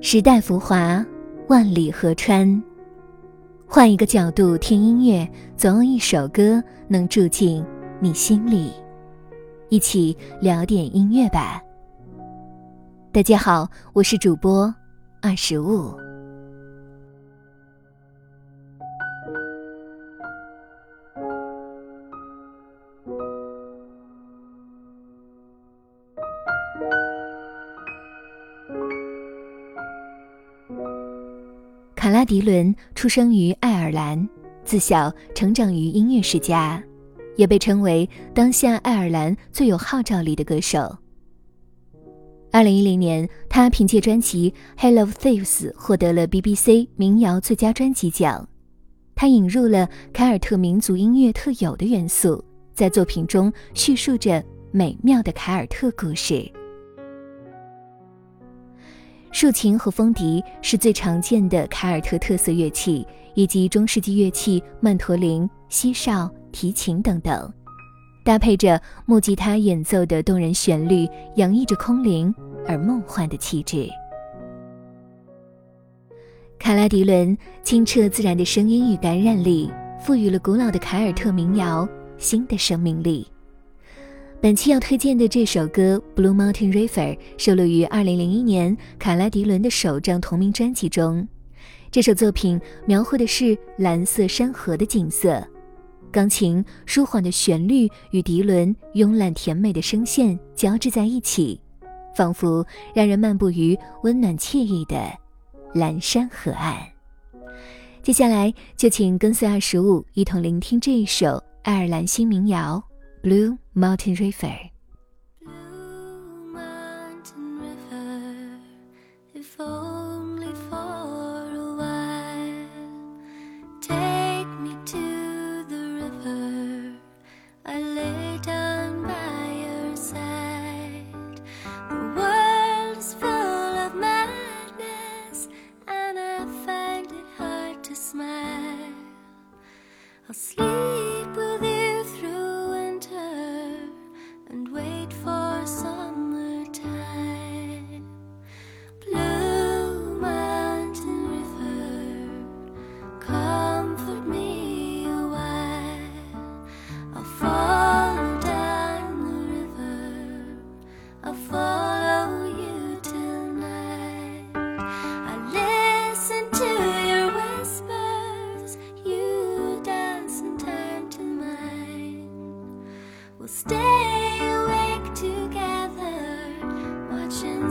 时代浮华，万里河川。换一个角度听音乐，总有一首歌能住进你心里。一起聊点音乐吧。大家好，我是主播二十五。卡拉迪伦出生于爱尔兰，自小成长于音乐世家，也被称为当下爱尔兰最有号召力的歌手。二零一零年，他凭借专辑《Hell of Thieves》获得了 BBC 民谣最佳专辑奖。他引入了凯尔特民族音乐特有的元素，在作品中叙述着美妙的凯尔特故事。竖琴和风笛是最常见的凯尔特特色乐器，以及中世纪乐器曼陀林、西哨、提琴等等，搭配着木吉他演奏的动人旋律，洋溢着空灵而梦幻的气质。卡拉迪伦清澈自然的声音与感染力，赋予了古老的凯尔特民谣新的生命力。本期要推荐的这首歌《Blue Mountain River》收录于2001年卡拉迪伦的首张同名专辑中。这首作品描绘的是蓝色山河的景色，钢琴舒缓的旋律与迪伦慵懒甜美的声线交织在一起，仿佛让人漫步于温暖惬意的蓝山河岸。接下来就请跟随二十五一同聆听这一首爱尔兰新民谣。Blue Mountain River. Blue Mountain River, I'll sleep with you through winter and wait for summertime. Blue Mountain River, comfort me a while. I'll follow down the river. I'll follow We'll stay awake together, watching